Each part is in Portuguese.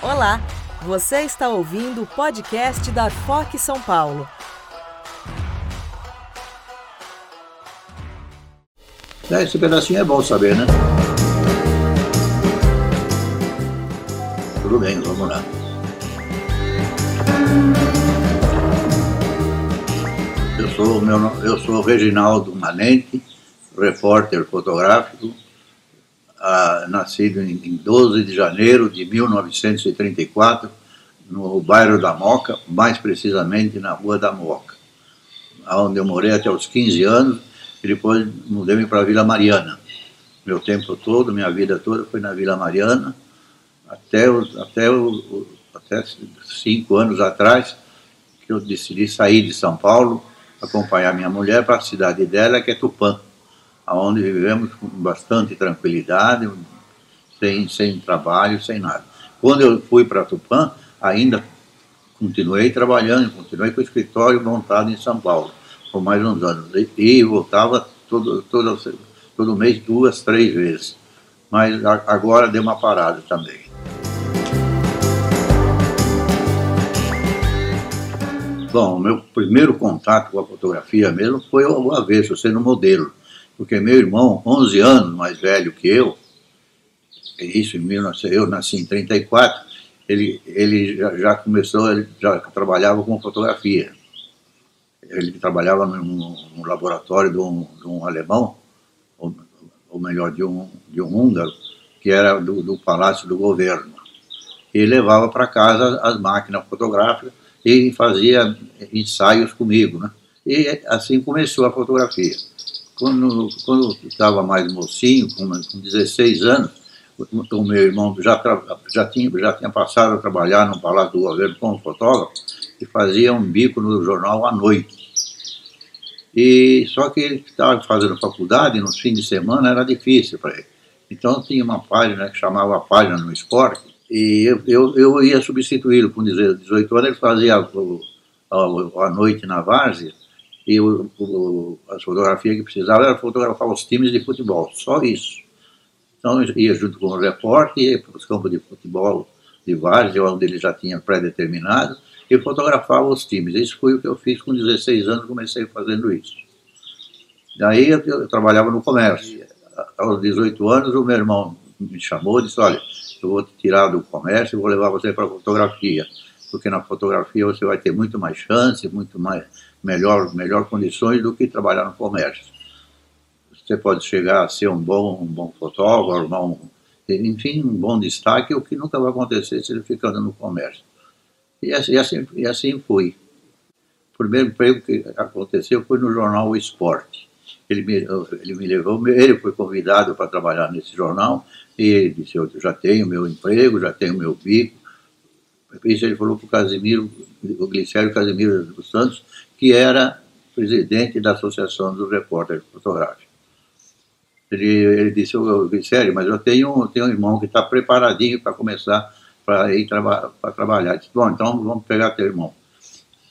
Olá, você está ouvindo o podcast da FOC São Paulo. Esse pedacinho é bom saber, né? Tudo bem, vamos lá. Eu sou, meu, eu sou Reginaldo Manente, repórter fotográfico, ah, nascido em, em 12 de janeiro de 1934, no bairro da Moca, mais precisamente na Rua da Moca, onde eu morei até os 15 anos e depois mudei-me para a Vila Mariana. Meu tempo todo, minha vida toda foi na Vila Mariana, até, até, até cinco anos atrás, que eu decidi sair de São Paulo, acompanhar minha mulher para a cidade dela, que é Tupã onde vivemos com bastante tranquilidade, sem, sem trabalho, sem nada. Quando eu fui para Tupã, ainda continuei trabalhando, continuei com o escritório montado em São Paulo, por mais uns anos. E, e voltava todo, todo, todo mês, duas, três vezes. Mas agora deu uma parada também. Bom, meu primeiro contato com a fotografia mesmo foi o avesso, sendo modelo porque meu irmão, 11 anos mais velho que eu, isso em 19, eu nasci em 34, ele, ele já, já começou, ele já trabalhava com fotografia. Ele trabalhava num, num laboratório de um, de um alemão, ou, ou, melhor, de um, de um húngaro, que era do, do Palácio do Governo. E levava para casa as máquinas fotográficas e fazia ensaios comigo, né? E assim começou a fotografia. Quando, quando eu estava mais mocinho, com, com 16 anos, o, meu irmão já, já, tinha, já tinha passado a trabalhar no Palácio do Governo como fotógrafo e fazia um bico no jornal à noite. E só que ele estava fazendo faculdade, nos fins de semana era difícil para ele. Então tinha uma página que chamava a página no esporte, e eu, eu, eu ia substituí-lo com 18 anos, ele fazia a, a, a noite na várzea, e o, o, as fotografias que precisava era fotografar os times de futebol, só isso. Então ia junto com o repórter, ia para os campos de futebol de várzea, onde ele já tinha pré-determinado, e fotografava os times. Isso foi o que eu fiz com 16 anos, comecei fazendo isso. Daí eu, eu trabalhava no comércio. Aos 18 anos, o meu irmão me chamou e disse, olha, eu vou te tirar do comércio e vou levar você para a fotografia, porque na fotografia você vai ter muito mais chance, muito mais melhor, melhor condições do que trabalhar no comércio. Você pode chegar a ser um bom, um bom fotógrafo, um, enfim, um bom destaque, o que nunca vai acontecer se ele ficando no comércio. E assim, e assim, foi. O primeiro emprego que aconteceu foi no jornal O Esporte. Ele me, ele me levou, ele foi convidado para trabalhar nesse jornal, e ele disse, eu já tenho meu emprego, já tenho meu bico. Isso ele falou para o Casimiro, o Glicério Casimiro dos Santos, que era presidente da Associação dos Repórteres Fotográficos. Ele, ele disse, eu, sério, mas eu tenho, tenho um irmão que está preparadinho para começar para ir traba trabalhar. disse, bom, então vamos pegar teu irmão.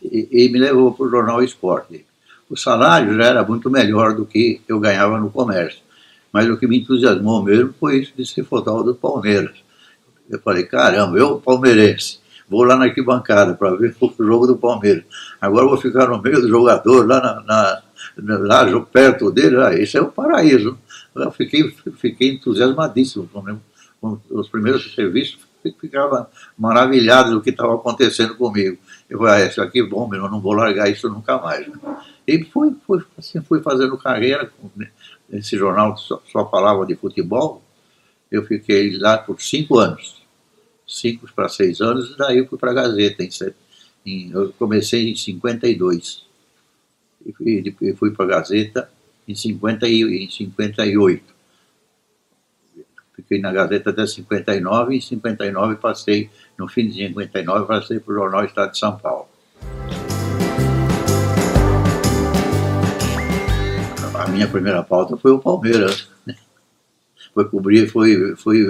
E, e me levou para o jornal Esporte. O salário já era muito melhor do que eu ganhava no comércio. Mas o que me entusiasmou mesmo foi isso de ser fotógrafo do Palmeiras. Eu falei, caramba, eu palmeirense, vou lá na arquibancada para ver o jogo do Palmeiras. Agora vou ficar no meio do jogador, lá, na, na, lá perto dele, ah, isso é o paraíso. Eu fiquei, fiquei entusiasmadíssimo com, com os primeiros serviços, ficava maravilhado do que estava acontecendo comigo. Eu falei, ah, isso aqui é bom, eu não vou largar isso nunca mais. E fui, fui, assim, fui fazendo carreira nesse jornal só, só falava de futebol. Eu fiquei lá por cinco anos cinco para seis anos, e daí eu fui para a Gazeta. Em, em, eu comecei em 52 e fui, e fui para a Gazeta em, 50 e, em 58. Fiquei na Gazeta até 59 e em 59 passei, no fim de 59, passei para o Jornal Estado de São Paulo. A minha primeira pauta foi o Palmeiras. Né? Foi cobrir, foi, foi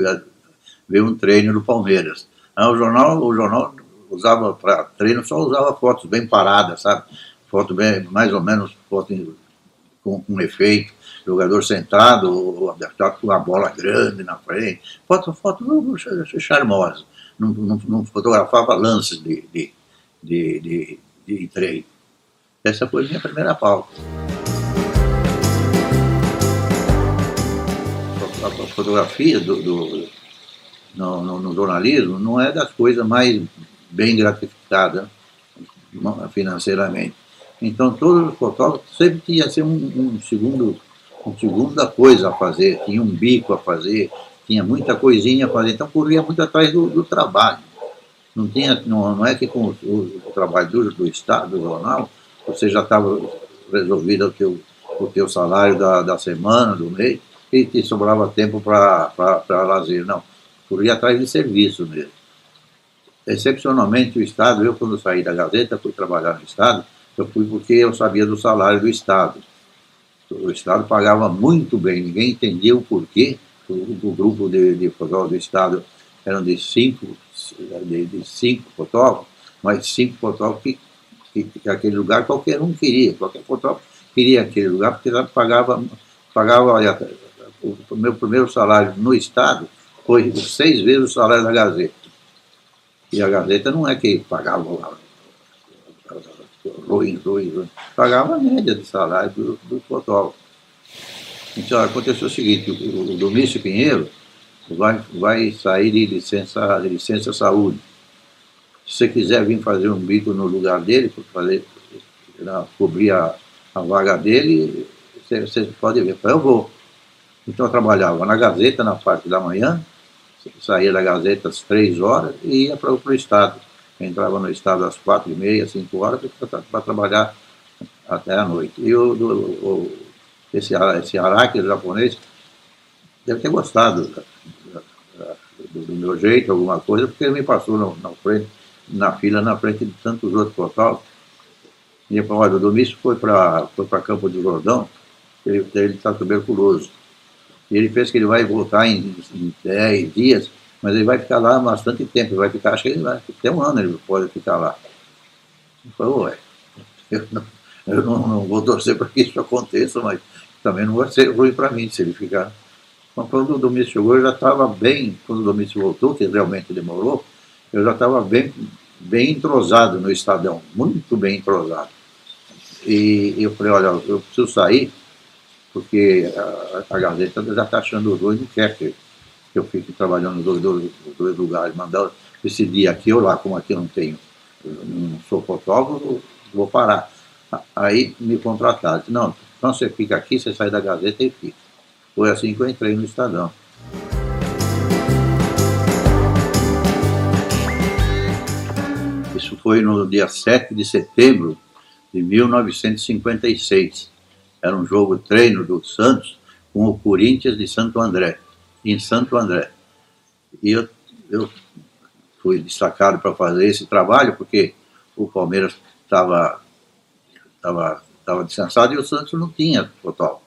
ver um treino do Palmeiras. Ah, o jornal, o jornal usava para treino, só usava fotos bem paradas, sabe? Foto bem, mais ou menos, foto com, com efeito, jogador sentado, com a bola grande na frente, foto, foto charmosa. não, não, não fotografava lances de, de, de, de, de treino. Essa foi a minha primeira pauta. A fotografia do, do no, no, no, jornalismo não é das coisas mais bem gratificadas financeiramente. Então todos os fotógrafos sempre tinha ser um, um segundo um segunda coisa a fazer, tinha um bico a fazer, tinha muita coisinha a fazer, então corria muito atrás do, do trabalho. Não, tinha, não, não é que com o, o trabalho do, do Estado, do jornal, você já estava resolvido o teu, o teu salário da, da semana, do mês, e te sobrava tempo para lazer. Não, corria atrás de serviço mesmo. Excepcionalmente o Estado, eu quando saí da Gazeta, fui trabalhar no Estado, eu fui porque eu sabia do salário do Estado. O Estado pagava muito bem, ninguém entendia o porquê. O, o grupo de, de fotógrafos do Estado eram de cinco, de, de cinco fotógrafos, mas cinco fotógrafos que, que, que, aquele lugar qualquer um queria, qualquer fotógrafo queria aquele lugar, porque pagava, pagava olha, o meu primeiro salário no Estado foi seis vezes o salário da Gazeta. E a Gazeta não é que pagava ruim, ruim, ruim. Pagava a média de salário do, do fotógrafo. Então aconteceu o seguinte, o, o Domício Pinheiro vai, vai sair de licença, de licença saúde. Se você quiser vir fazer um bico no lugar dele, fazer, cobrir a, a vaga dele, você, você pode ver. Eu vou. Então eu trabalhava na Gazeta na parte da manhã, saía da Gazeta às três horas e ia para o Estado entrava no estado às quatro e meia, cinco horas, para trabalhar até a noite. E o, o, esse, esse araque japonês deve ter gostado do, do, meu jeito, alguma coisa, porque ele me passou na, na, frente, na fila, na frente de tantos outros fotógrafos. E falou, olha, o Domício foi para foi Campo do Jordão, ele está tuberculoso. Ele pensa que ele vai voltar em, em 10 dias, mas ele vai ficar lá bastante tempo, ele vai ficar, acho que ele vai, até um ano ele pode ficar lá. Eu falei, ué, eu não, eu não, vou torcer para que isso aconteça, mas também não vai ser ruim para mim se ele ficar. Então, quando o Domício chegou, eu já estava bem, quando o Domício voltou, que realmente demorou, eu já estava bem, bem entrosado no Estadão, muito bem entrosado. E eu falei, olha, eu preciso sair, porque a, a Gazeta já está achando ruim, não quer que eu fico trabalhando nos dois, dois, dois lugares, mandar decidir aqui ou lá, como aqui eu não tenho, não sou fotógrafo, vou parar. Aí me contrataram, não, então você fica aqui, você sai da Gazeta e fica. Foi assim que eu entrei no Estadão. Isso foi no dia 7 de setembro de 1956. Era um jogo treino do Santos com o Corinthians de Santo André em Santo André. E eu, eu fui destacado para fazer esse trabalho, porque o Palmeiras estava tava, tava descansado e o Santos não tinha total.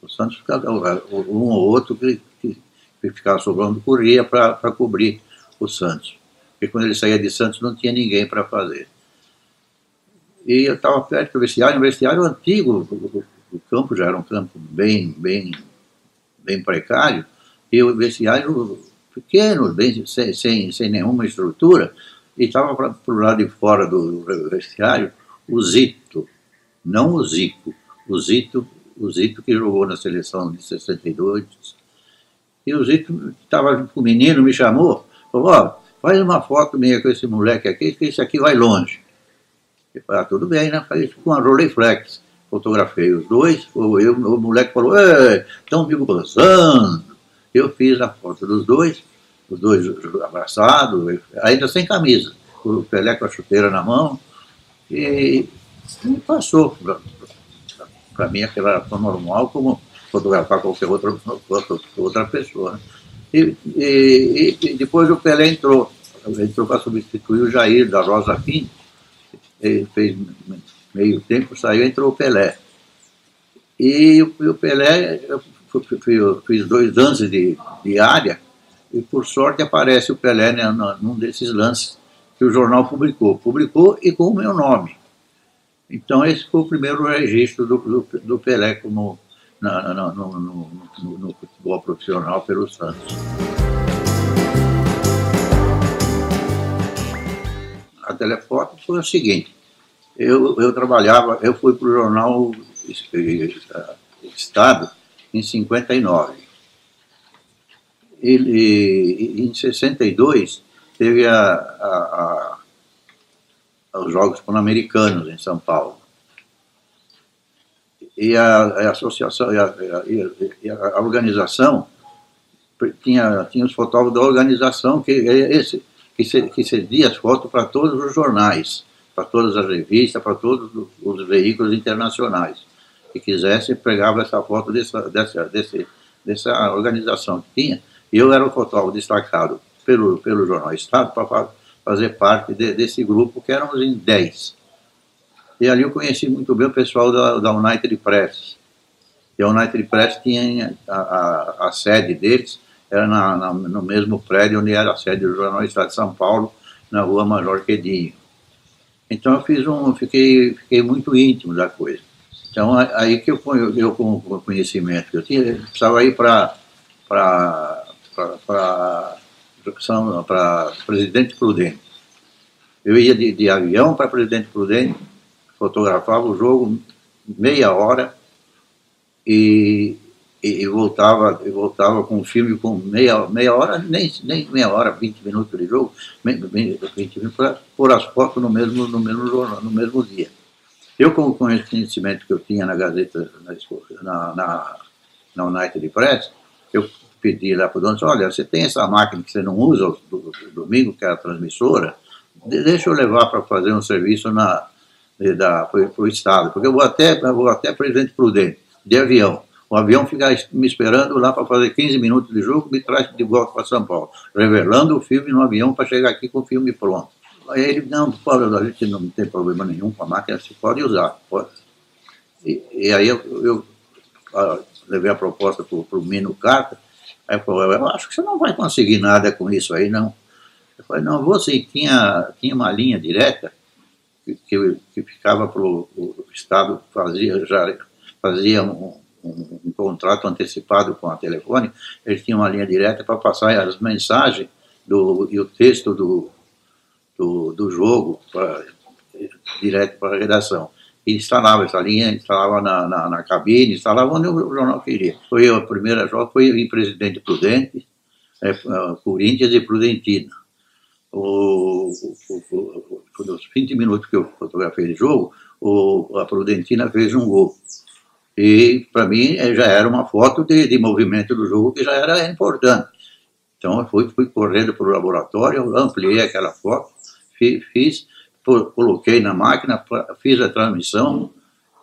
O Santos ficava, um ou outro que, que, que ficava sobrando corria para cobrir o Santos. Porque quando ele saía de Santos não tinha ninguém para fazer. E eu estava perto do vestiário, um vestiário antigo, o, campo já era um campo bem, bem, bem precário, e o vestiário pequeno, bem, sem, sem, sem nenhuma estrutura, e estava para o lado de fora do vestiário o Zito, não o Zico, o Zito, o Zito que jogou na seleção de 62. E o Zito estava o menino, me chamou, falou, ó, oh, faz uma foto minha com esse moleque aqui, que esse aqui vai longe. Eu falei, ah, tudo bem, né? Falei com a Rolleiflex. Fotografei os dois, o, eu, o moleque falou, estão me gozando. Eu fiz a foto dos dois, os dois abraçados, ainda sem camisa, o Pelé com a chuteira na mão, e, e passou para mim aquela era tão normal como fotografar qualquer outra, outra, outra pessoa. Né? E, e, e, depois o Pelé entrou, entrou para substituir o Jair da Rosa Pinto, ele fez meio tempo, saiu, entrou o Pelé. E, o Pelé, fiz dois lances de, de área e por sorte aparece o Pelé né, num desses lances que o jornal publicou. Publicou e com o meu nome. Então esse foi o primeiro registro do, do, do Pelé como no, no, no, no futebol profissional pelo Santos. telefoto foi o seguinte, eu, eu trabalhava, eu fui para o jornal Estado em 59. Ele, em 62 teve a, a, a, os Jogos Pan-Americanos em São Paulo. E a, associação, e a, organização tinha, tinha os fotógrafos da organização que esse que, que cedia as fotos para todos os jornais, para todas as revistas, para todos os veículos internacionais que quisesse pegava essa foto dessa, dessa, desse, dessa organização que tinha, eu era o fotógrafo destacado pelo, pelo Jornal Estado para fazer parte de, desse grupo, que éramos em 10. E ali eu conheci muito bem o pessoal da, da United Press. E a United Press tinha a, a, a sede deles, era na, na, no mesmo prédio onde era a sede do Jornal Estado de São Paulo, na rua Major Quedinho. Então eu fiz um, fiquei, fiquei muito íntimo da coisa. Então, aí que eu, eu, eu com o conhecimento que eu tinha, precisava ir para para Presidente Prudente. Eu ia de, de avião para Presidente Prudente, fotografava o jogo meia hora e, e, e voltava, e voltava com o filme com meia, meia hora, nem, nem meia hora, 20 minutos de jogo, 20 minutos para pôr as fotos no mesmo, no mesmo jornal, no mesmo dia. Eu, com o conhecimento que eu tinha na Gazeta, na, na, na United Press, eu pedi lá para o dono, olha, você tem essa máquina que você não usa do, do, domingo, que é a transmissora, deixa eu levar para fazer um serviço para o Estado, porque eu vou até, eu vou até Presidente Prudente, de avião. O avião fica me esperando lá para fazer 15 minutos de jogo, me traz de volta para São Paulo, revelando o filme no avião para chegar aqui com o filme pronto. Aí ele, não, pode, a gente não tem problema nenhum com a máquina, você pode usar. Pode. E, e aí eu, eu a, levei a proposta para o Mino Carta, aí ele falou, eu acho que você não vai conseguir nada com isso aí, não. Eu falei, não, você tinha, tinha uma linha direta que, que, que ficava para o Estado, fazia, já fazia um, um, um, contrato antecipado com a telefone, ele tinha uma linha direta para passar as mensagens do, e o texto do, do, do jogo pra, direto para a redação. E instalava essa linha, instalava na, na, na, cabine, instalava onde o jornal queria. Foi a primeira jogo, foi em Presidente Prudente, é, é, Corinthians e Prudentina. O, o, o, os 20 minutos que eu fotografei de jogo, o, a Prudentina fez um gol. E, para mim, é, já era uma foto de, de movimento do jogo que já era importante. Então, eu fui, fui correndo para o laboratório, ampliei aquela foto, fiz, coloquei na máquina, fiz a transmissão,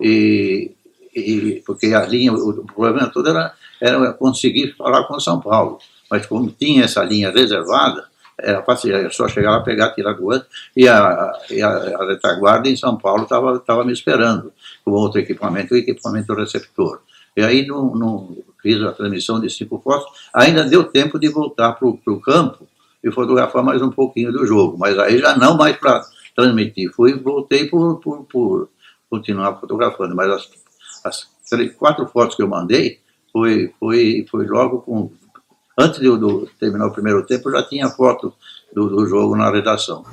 e, e porque a linha, o problema todo era, era conseguir falar com São Paulo. Mas como tinha essa linha reservada, era fácil, era só chegar lá, pegar, tirar do outro, e a, e a, a retaguarda em São Paulo estava me esperando, com outro equipamento, o equipamento receptor. E aí no, no, fiz a transmissão de cinco fotos, ainda deu tempo de voltar para o campo e fotografar mais um pouquinho do jogo, mas aí já não mais para transmitir. Fui voltei por, por, por, continuar fotografando, mas as, as três, quatro fotos que eu mandei foi, foi, foi logo com. Antes de eu terminar o primeiro tempo, eu já tinha foto do, do jogo na redação.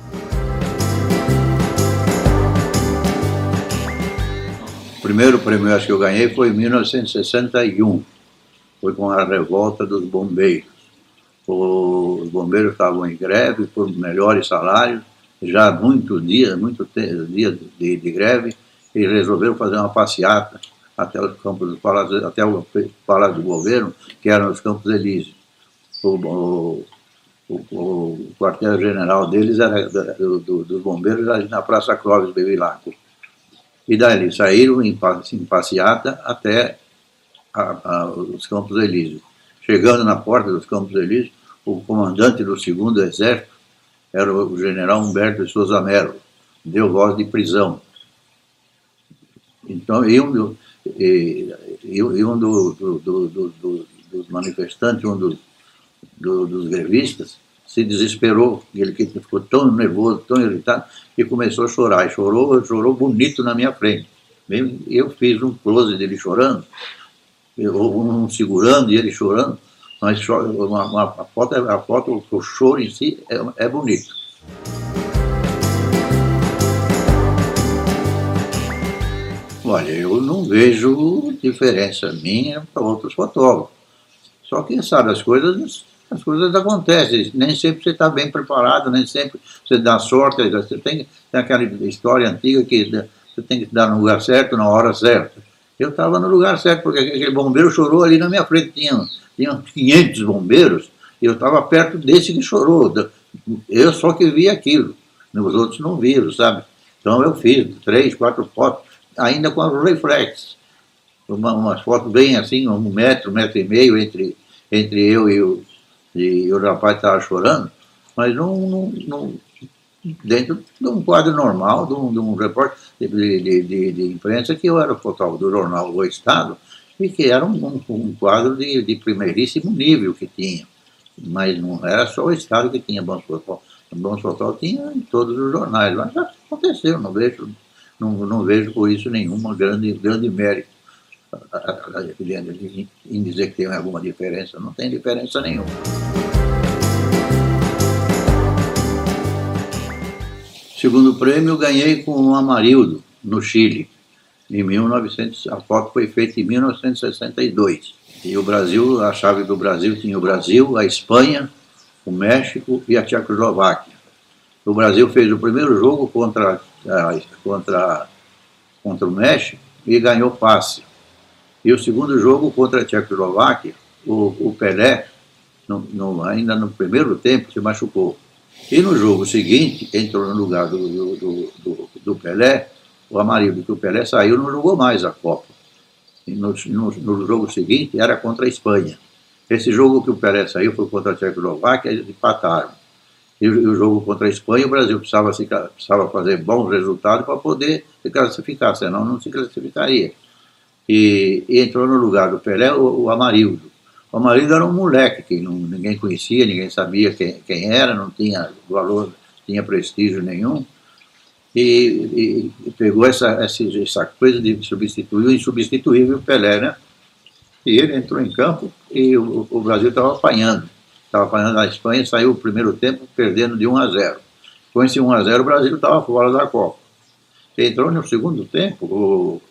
O primeiro prêmio que eu ganhei foi em 1961. Foi com a revolta dos bombeiros os bombeiros estavam em greve por melhores salários, já muitos dias, muitos dias de, de, greve, e resolveram fazer uma passeata até os campos do Palácio, até o Palácio do Governo, que eram os Campos Elíseos. O, o, o, o quartel-general deles era do, do, dos bombeiros ali na Praça Clóvis Bevilacqua. E daí eles saíram em, em passeata até a, a, os Campos Elíseos. Chegando na porta dos Campos Elíseos, o comandante do segundo exército era o general Humberto de Souza Melo, deu voz de prisão. Então, e um, e, e um do, do, do, dos manifestantes, um dos, do, dos grevistas, se desesperou, ele ficou tão nervoso, tão irritado, que começou a chorar, e chorou, chorou bonito na minha frente. Eu fiz um close dele chorando, um segurando e ele chorando, mas uma, uma, a, foto, a foto, o choro em si é, é bonito. Olha, eu não vejo diferença minha para outros fotógrafos. Só quem sabe as coisas, as coisas acontecem. Nem sempre você está bem preparado, nem sempre você dá sorte. Você tem, tem aquela história antiga que você tem que dar no lugar certo, na hora certa. Eu estava no lugar certo, porque aquele bombeiro chorou ali na minha frente. Tinha, tinha 500 bombeiros, e eu estava perto desse que chorou. Eu só que vi aquilo. Os outros não viram, sabe? Então eu fiz três, quatro fotos, ainda com a reflex. Uma, umas fotos bem assim, um metro, um metro e meio entre, entre eu e o, e o rapaz estava chorando, mas não, dentro de um quadro normal, de um, de um repórter de, de, de, de, imprensa, que eu era fotógrafo do jornal O Estado, e que era um, um quadro de, de primeiríssimo nível que tinha. Mas não era só o Estado que tinha bons fotógrafos. Bons fotógrafos tinha em todos os jornais. Mas aconteceu, não vejo, não, não vejo por isso nenhuma grande, grande mérito em dizer que tem alguma diferença. Não tem diferença nenhuma. Segundo prêmio, ganhei com o Amarildo, no Chile, em 1900. A foto foi feita em 1962. E o Brasil, a chave do Brasil tinha o Brasil, a Espanha, o México e a Tchecoslováquia. O Brasil fez o primeiro jogo contra, contra, contra o México e ganhou passe. E o segundo jogo contra a Tchecoslováquia, o, o Pelé, no, no, ainda no primeiro tempo, se machucou. E no jogo seguinte, entrou no lugar do, do, do, do Pelé, o Amarildo, que o Pelé saiu não jogou mais a Copa. No, no, no, jogo seguinte era contra a Espanha. Esse jogo que o Pelé saiu foi contra a Tchecoslováquia, eles empataram. E, e o jogo contra a Espanha, o Brasil precisava, se, precisava fazer bons resultados para poder se classificar, senão não se classificaria. E, e entrou no lugar do Pelé o, o Amarildo. O marido era um moleque que não, ninguém conhecia, ninguém sabia quem, quem, era, não tinha valor, tinha prestígio nenhum. E, e, e pegou essa, essa, essa, coisa de substituir o insubstituível Pelé, né? E ele entrou em campo e o, o Brasil estava apanhando. Estava apanhando a Espanha, saiu o primeiro tempo perdendo de 1 a 0. Com esse 1 a 0 o Brasil estava fora da Copa. Entrou no segundo tempo, o,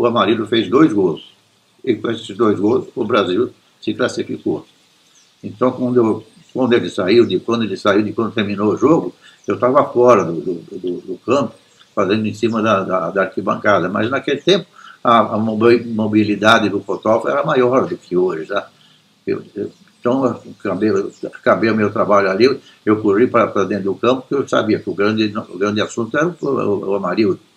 o Amarildo fez dois gols. E com esses dois gols, o Brasil se classificou. Então, quando, eu, quando ele saiu, de quando ele saiu, de quando terminou o jogo, eu estava fora do, do, do, do, campo, fazendo em cima da, da, da arquibancada. Mas naquele tempo, a, a, mobilidade do fotógrafo era maior do que hoje. Tá? Eu, eu, então, acabei, acabei o meu trabalho ali, eu corri para, dentro do campo, porque eu sabia que o grande, o grande assunto era o, o, o Amarildo.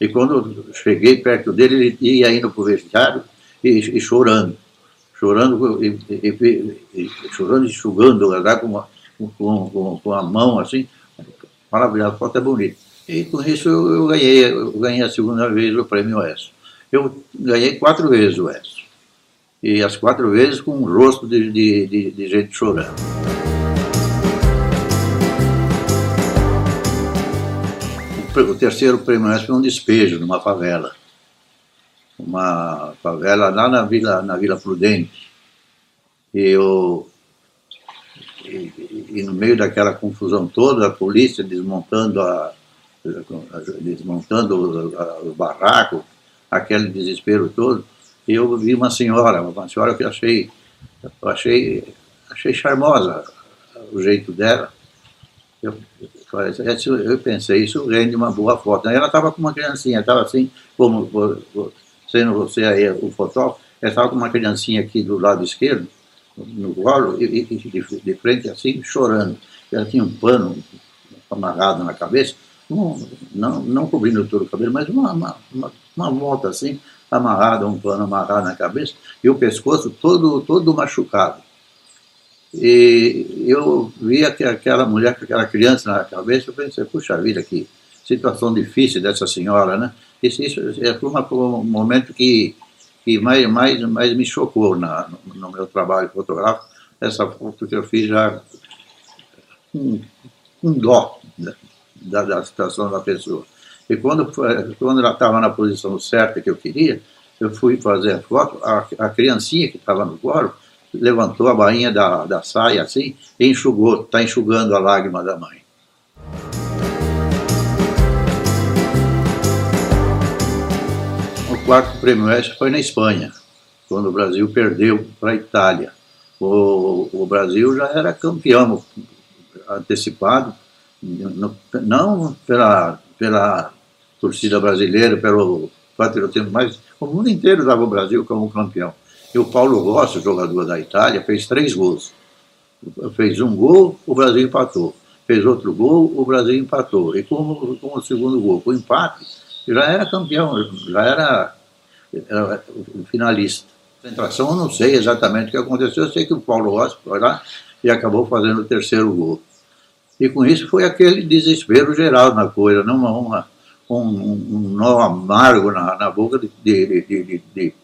E quando cheguei perto dele, ele ia indo para o vestiário e, e chorando chorando e, e, e chorando, enxugando, com, com, com, com, a mão assim, maravilhoso, foto é bonita. E com isso eu, eu, ganhei, eu ganhei a segunda vez o prêmio ESSO. Eu ganhei quatro vezes o ESSO. E as quatro vezes com um rosto de, de, de, de gente chorando. O terceiro prêmio ESSO foi um despejo numa favela uma favela lá na Vila, na Vila Prudente. E, eu, e, e, no meio daquela confusão toda, a polícia desmontando, a, desmontando o, barraco, aquele desespero todo, eu vi uma senhora, uma senhora que achei, achei, achei charmosa o jeito dela. Eu, eu pensei, isso rende uma boa foto. Ela estava com uma criancinha, estava assim, como sendo você aí o fotógrafo, ela estava com uma criancinha aqui do lado esquerdo, no colo, e, e de, de, frente assim, chorando. Ela tinha um pano amarrado na cabeça, não, não, não cobrindo todo o cabelo, mas uma, uma, uma, uma volta assim, amarrada, um pano amarrado na cabeça, e o pescoço todo, todo machucado. E eu vi aquela mulher com aquela criança na cabeça, eu pensei, puxa vida, que situação difícil dessa senhora, né? Isso, isso é, um momento que, que mais, mais, mais me chocou na, no, meu trabalho fotográfico, essa foto que eu fiz já com, com dó da, da situação da pessoa. E quando, quando ela estava na posição certa que eu queria, eu fui fazer a foto, a, a criancinha que estava no colo levantou a bainha da, da saia assim e enxugou, está enxugando a lágrima da mãe. quarto prêmio S foi na Espanha, quando o Brasil perdeu para a Itália. O, o, Brasil já era campeão antecipado, não pela, pela torcida brasileira, pelo patriotismo, mas o mundo inteiro dava o Brasil como campeão. E o Paulo Rossi, jogador da Itália, fez três gols. Fez um gol, o Brasil empatou. Fez outro gol, o Brasil empatou. E com, com o segundo gol, com o empate, já era campeão, já era, era finalista. Concentração, eu não sei exatamente o que aconteceu, eu sei que o Paulo Rossi foi lá e acabou fazendo o terceiro gol. E com isso foi aquele desespero geral na coisa, não uma, um, um nó amargo na, na boca de, de, de, de,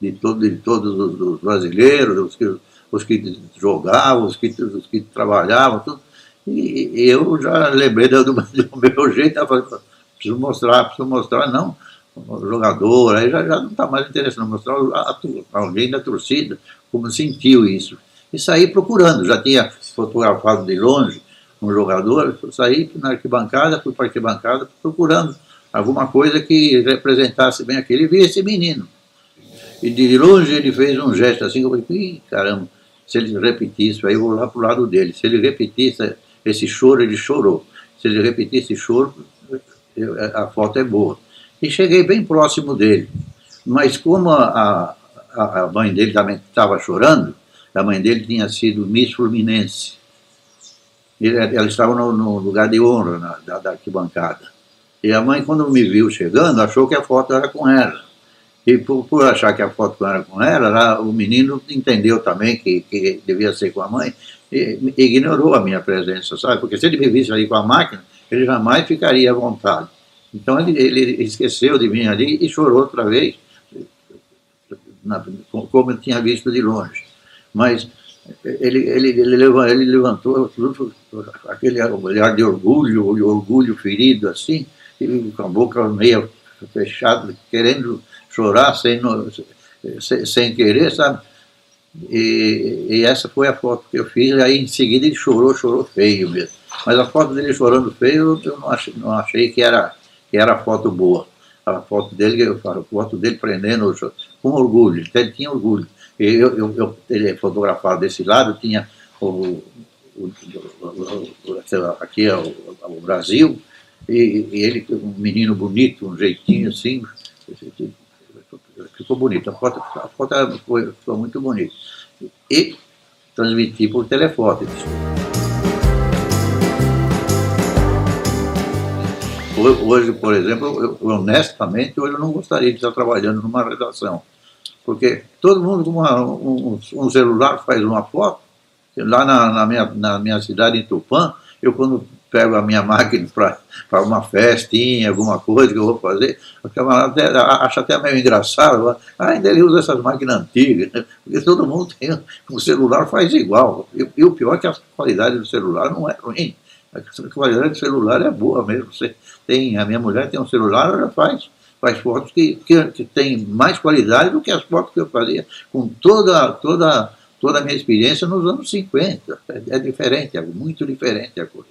de, todo, de todos os brasileiros, os que, os que jogavam, os que, os que trabalhavam, tudo. E, e eu já lembrei do, do meu jeito, eu falei, preciso mostrar, preciso mostrar, não, jogador, aí já, já não está mais interessando, mostrar a, a, alguém da torcida como sentiu isso. E saí procurando, já tinha fotografado de longe um jogador, saí na arquibancada, fui para a arquibancada procurando alguma coisa que representasse bem aquele, e vi esse menino. E de longe ele fez um gesto assim, eu falei, caramba, se ele repetisse, aí eu vou lá para o lado dele. Se ele repetisse esse choro, ele chorou. Se ele repetisse esse choro, a foto é boa. E cheguei bem próximo dele. Mas como a, a, a mãe dele também estava chorando, a mãe dele tinha sido Miss Fluminense. Ela estava no, no lugar de honra na, da, da arquibancada. E a mãe, quando me viu chegando, achou que a foto era com ela. E por, por achar que a foto era com ela, o menino entendeu também que, que devia ser com a mãe e ignorou a minha presença, sabe? Porque se ele me visse ali com a máquina, ele jamais ficaria à vontade. Então ele, ele esqueceu de mim ali e chorou outra vez, na, como eu tinha visto de longe. Mas ele, ele, ele, levantou, ele levantou aquele olhar de orgulho, orgulho ferido assim, e com a boca meio fechada, querendo chorar sem, sem, sem querer, sabe? E, e, essa foi a foto que eu fiz, aí em seguida ele chorou, chorou feio mesmo. Mas a foto dele chorando feio, eu não achei, não achei que, era, que era foto boa. A foto dele, eu falo, a foto dele prendendo com orgulho, ele tinha orgulho. Eu, eu, eu ele fotografado desse lado, tinha o, o, o aqui é o, o Brasil, e, e, ele, um menino bonito, um jeitinho assim, ficou bonito. A foto, a foto foi, muito bonita. E transmiti por telefone. Hoje, por exemplo, eu, honestamente, hoje eu não gostaria de estar trabalhando numa redação. Porque todo mundo com uma, um, um, celular faz uma foto. Lá na, na, minha, na minha cidade, em Tupã, eu quando pego a minha máquina para uma festinha, alguma coisa que eu vou fazer, o camarada até, acha até meio engraçado, ah, ainda ele usa essas máquinas antigas, né? porque todo mundo tem, um celular faz igual. E, e, o pior é que a qualidade do celular não é ruim. A qualidade do celular é boa mesmo. Você tem, a minha mulher tem um celular, ela faz, faz fotos que, que, que tem mais qualidade do que as fotos que eu fazia, com toda, toda, toda a minha experiência nos anos 50. É, é diferente, é muito diferente a coisa.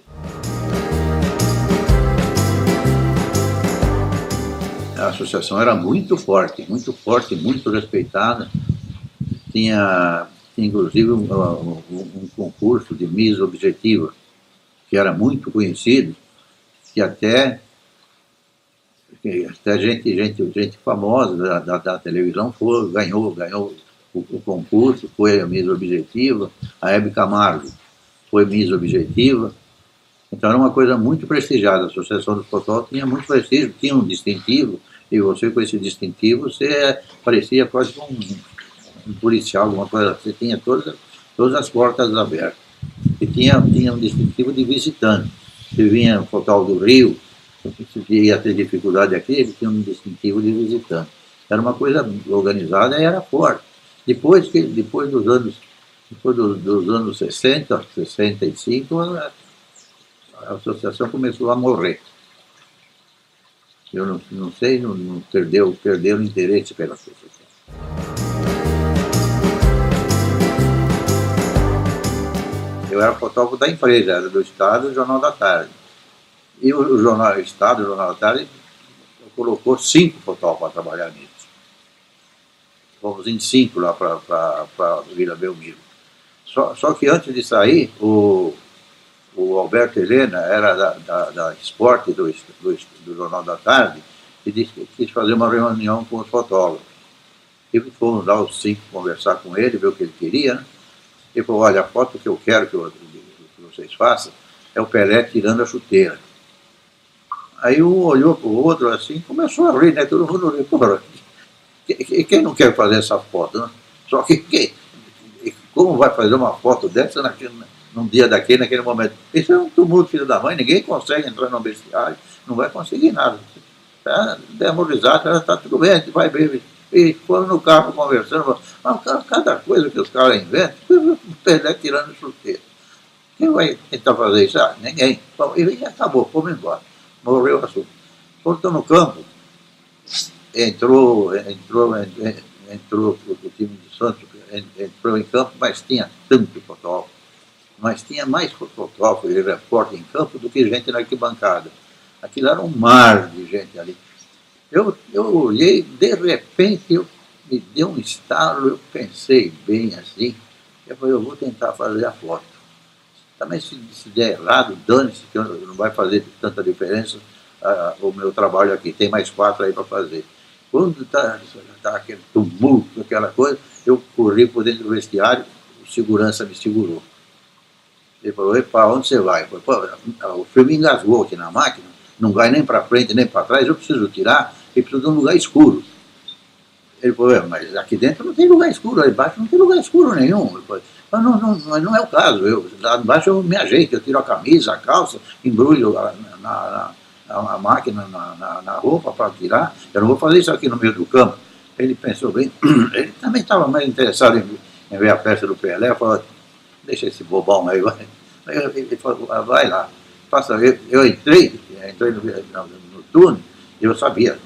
A associação era muito forte, muito forte, muito respeitada. Tinha, inclusive um, um, um concurso de Miss Objetiva, que era muito conhecido, que até, até gente, gente, gente famosa da, da, da televisão foi, ganhou, ganhou o, o, concurso, foi a Miss Objetiva, a Hebe Camargo foi Miss Objetiva. Então era uma coisa muito prestigiada. A Associação dos Fotógrafos tinha muito prestígio, tinha um distintivo, e você com esse distintivo, você parecia quase um, um policial, alguma coisa. Você tinha todas, todas as portas abertas. E tinha, tinha um distintivo de visitante. Se vinha fotógrafo do Rio, se ia ter dificuldade aqui, ele tinha um distintivo de visitante. Era uma coisa organizada e era forte. Depois, que, depois dos anos depois dos, dos anos 60, 65, a, a associação começou a morrer. Eu não, não sei, não, não perdeu, perdeu o interesse pela associação. Eu era fotógrafo da empresa, era do Estado do Jornal da Tarde. E o, o Jornal Estado, o Jornal da Tarde, colocou cinco fotógrafos para trabalhar nisso. Fomos em cinco lá para Vila Belmiro. Só, só que antes de sair, o, o Alberto Helena era da, da, da Esporte, do, do, do, Jornal da Tarde, e disse quis fazer uma reunião com os fotógrafos. E fomos lá os cinco conversar com ele, ver o que ele queria. Né? Ele falou, olha, a foto que eu quero que, eu, que vocês façam é o Pelé tirando a chuteira. Aí um olhou para o outro assim, começou a rir, né? Todo mundo riu. Porra, quem não quer fazer essa foto? Né? Só que quem, como vai fazer uma foto dessa naquele, num dia daquele, naquele momento? Isso é um tumulto, filho da mãe, ninguém consegue entrar no bestiário, não vai conseguir nada. Tá demorizado, está tudo bem, vai ver. E foram no carro conversando, cada coisa que os caras inventam, Pelé tirando chuteiro. Quem vai tentar fazer isso? Ah, ninguém. Bom, e acabou, fomos embora morreu o assunto. Quando no campo, entrou, entrou, entrou o time de Santos, entrou em campo, mas tinha tanto fotógrafo, mas tinha mais fotógrafo e repórter em campo do que gente na arquibancada. Aquilo era um mar de gente ali. Eu, eu olhei, de repente, eu, me deu um estalo, eu pensei bem assim, eu falei, eu vou tentar fazer a foto. Também se, se der errado, dane-se, que não vai fazer tanta diferença uh, o meu trabalho aqui. Tem mais quatro aí para fazer. Quando está tá aquele tumulto, aquela coisa, eu corri por dentro do vestiário, o segurança me segurou. Ele falou, epa, onde você vai? Eu falei, o filme engasgou aqui na máquina, não vai nem para frente nem para trás, eu preciso tirar, e preciso de um lugar escuro. Ele falou, mas aqui dentro não tem lugar escuro, lá embaixo não tem lugar escuro nenhum. Eu falei, mas não, não, não é o caso. Eu, lá embaixo eu me ajeito, eu tiro a camisa, a calça, embrulho na, na, na, na máquina, na, na roupa para tirar. Eu não vou fazer isso aqui no meio do campo. Ele pensou bem, ele também estava mais interessado em, em, ver a festa do Pelé, falou, deixa esse bobão aí, vai. Ele falou, ah, vai lá. Faça, eu, eu entrei, entrei no, no, no túnel, eu sabia,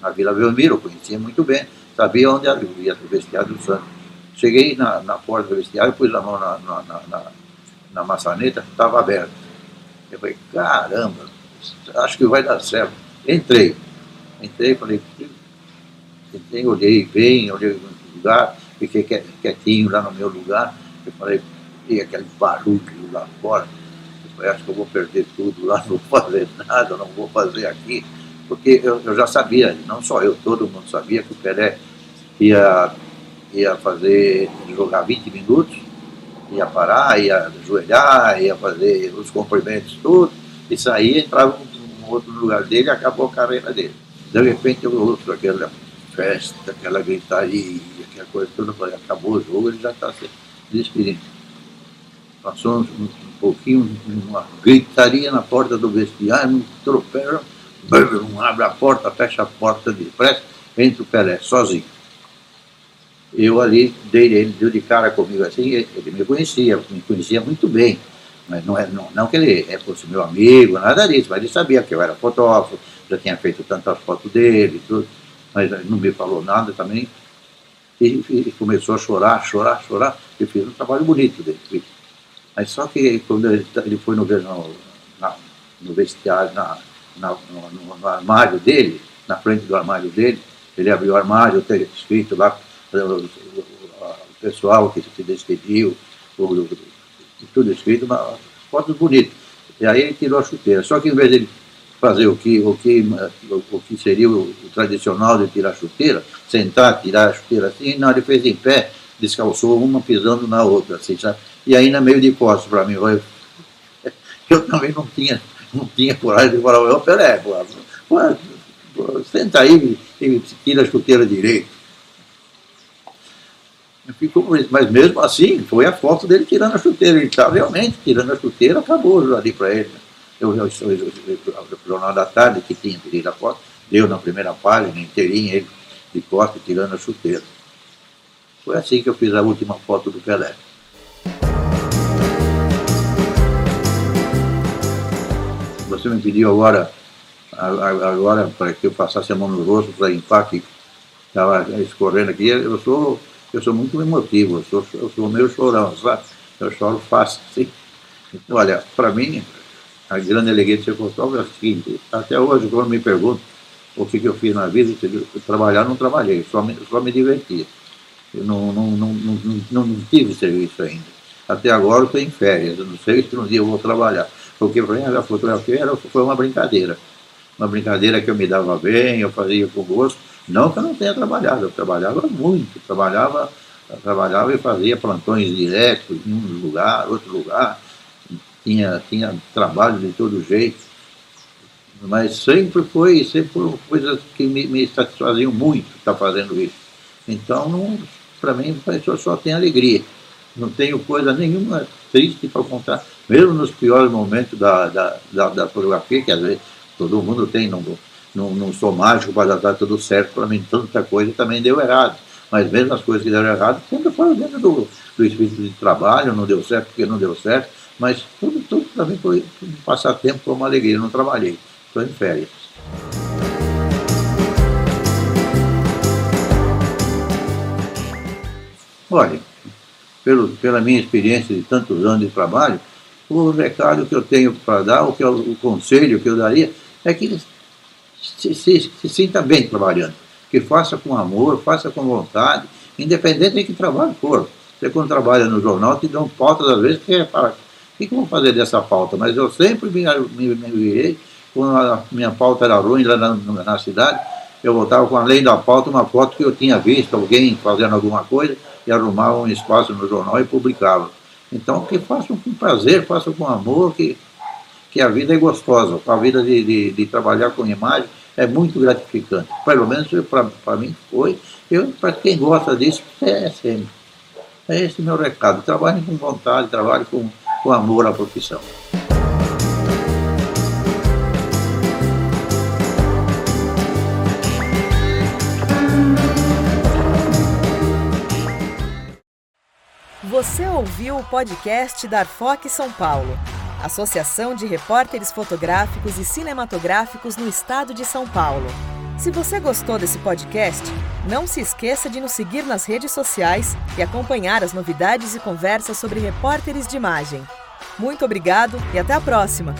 na Vila Belmiro, eu conhecia muito bem, sabia onde havia o vestiário do Santos. Cheguei na, na porta do vestiário, pus a mão na, na, na, na maçaneta, estava aberta. Eu falei, caramba, acho que vai dar certo. Entrei. Entrei, falei, entrei, olhei bem, olhei no lugar, fiquei quietinho lá no meu lugar. Eu falei, e aquele barulho lá fora. Eu falei, acho que eu vou perder tudo lá, não vou fazer nada, não vou fazer aqui. Porque eu, eu já sabia, não só eu, todo mundo sabia que o Pelé ia ia fazer, jogar 20 minutos, ia parar, ia ajoelhar, ia fazer os cumprimentos, tudo, e saía, entrava num outro lugar dele e acabou a carreira dele. De repente eu ouço aquela festa, aquela gritaria, aquela coisa toda, acabou o jogo, ele já está se despedindo. Passou um, um pouquinho, uma gritaria na porta do vestiário, um tropeiro, abre a porta, fecha a porta depressa, entra o Pelé, sozinho eu ali dei, ele deu de cara comigo assim, ele me conhecia, me conhecia muito bem. Mas não, é, não, não que ele é, fosse meu amigo, nada disso, mas ele sabia que eu era fotógrafo, já tinha feito tantas fotos dele, tudo, mas não me falou nada também. E, e começou a chorar, chorar, chorar, e fiz um trabalho bonito dele. Mas só que quando ele, ele foi no, no, na, no vestiário, na, na no, no, armário dele, na frente do armário dele, ele abriu o armário, tem escrito lá o pessoal que se despediu, tudo escrito, uma fotos bonitas. E aí ele tirou a chuteira. Só que em vez de ele fazer o que, o que, o que seria o, tradicional de tirar a chuteira, sentar, tirar a chuteira assim, não, ele fez em pé, descalçou uma pisando na outra, assim, sabe? E ainda meio de costas para mim. Eu, eu também não tinha, não tinha coragem de falar, ô Pelé, senta aí e tira a chuteira direito. Ficou, mas mesmo assim, foi a foto dele tirando a chuteira. Ele estava realmente tirando a chuteira, acabou ali para ele. Eu, eu, eu, o Jornal da Tarde, que tinha tirado a foto, deu na primeira página, inteirinha, ele de costas tirando a chuteira. Foi assim que eu fiz a última foto do Pelé. Você me pediu agora, agora para que eu passasse a mão no rosto para limpar que estava escorrendo aqui. Eu sou eu sou muito emotivo, eu sou, eu sou meio chorão, sabe? Eu choro fácil, sim. Então, olha, para mim, a grande alegria de ser fotógrafo é o seguinte, até hoje, quando me perguntam o que, que eu fiz na vida, eu trabalhar não trabalhei, só me, só me divertia. Eu não, não, não, não, não, tive serviço ainda. Até agora eu estou em férias, eu não sei se um dia eu vou trabalhar. Porque para mim a fotografia era, foi uma brincadeira. Uma brincadeira que eu me dava bem, eu fazia com gosto. Não que eu não tenha trabalhado, eu trabalhava muito, trabalhava, trabalhava e fazia plantões diretos em um lugar, outro lugar, tinha, tinha trabalho de todo jeito. Mas sempre foi, sempre foram coisas que me, me satisfaziam muito estar fazendo isso. Então, para mim, eu só tenho alegria. Não tenho coisa nenhuma triste para contar. Mesmo nos piores momentos da, da, da, da fotografia, que às vezes todo mundo tem, não, não, não sou mágico para dar tudo certo, para mim tanta coisa também deu errado. Mas mesmo as coisas que deram errado, sempre foram dentro do, do espírito de trabalho, não deu certo porque não deu certo, mas tudo, tudo também foi passar tempo com uma alegria, não trabalhei, estou em férias. Olha, pelo, pela minha experiência de tantos anos de trabalho, o recado que eu tenho para dar, o, que eu, o conselho que eu daria, é que se, se, se, sinta bem trabalhando, que faça com amor, faça com vontade, independente de que trabalho for. Você quando trabalha no jornal te dão pautas às vezes que é para. O que, que eu vou fazer dessa pauta? Mas eu sempre me, me, me virei, quando a minha pauta era ruim lá na, na cidade, eu voltava com além da pauta uma foto que eu tinha visto alguém fazendo alguma coisa e arrumava um espaço no jornal e publicava. Então, que façam com prazer, façam com amor, que, que a vida é gostosa. A vida de, de, de trabalhar com imagem é muito gratificante. Pelo menos para mim foi. Eu, para quem gosta disso, é sempre. É esse o meu recado. Trabalhem com vontade, trabalhem com, com amor à profissão. Você ouviu o podcast da Arfoque São Paulo, Associação de Repórteres Fotográficos e Cinematográficos no Estado de São Paulo. Se você gostou desse podcast, não se esqueça de nos seguir nas redes sociais e acompanhar as novidades e conversas sobre repórteres de imagem. Muito obrigado e até a próxima!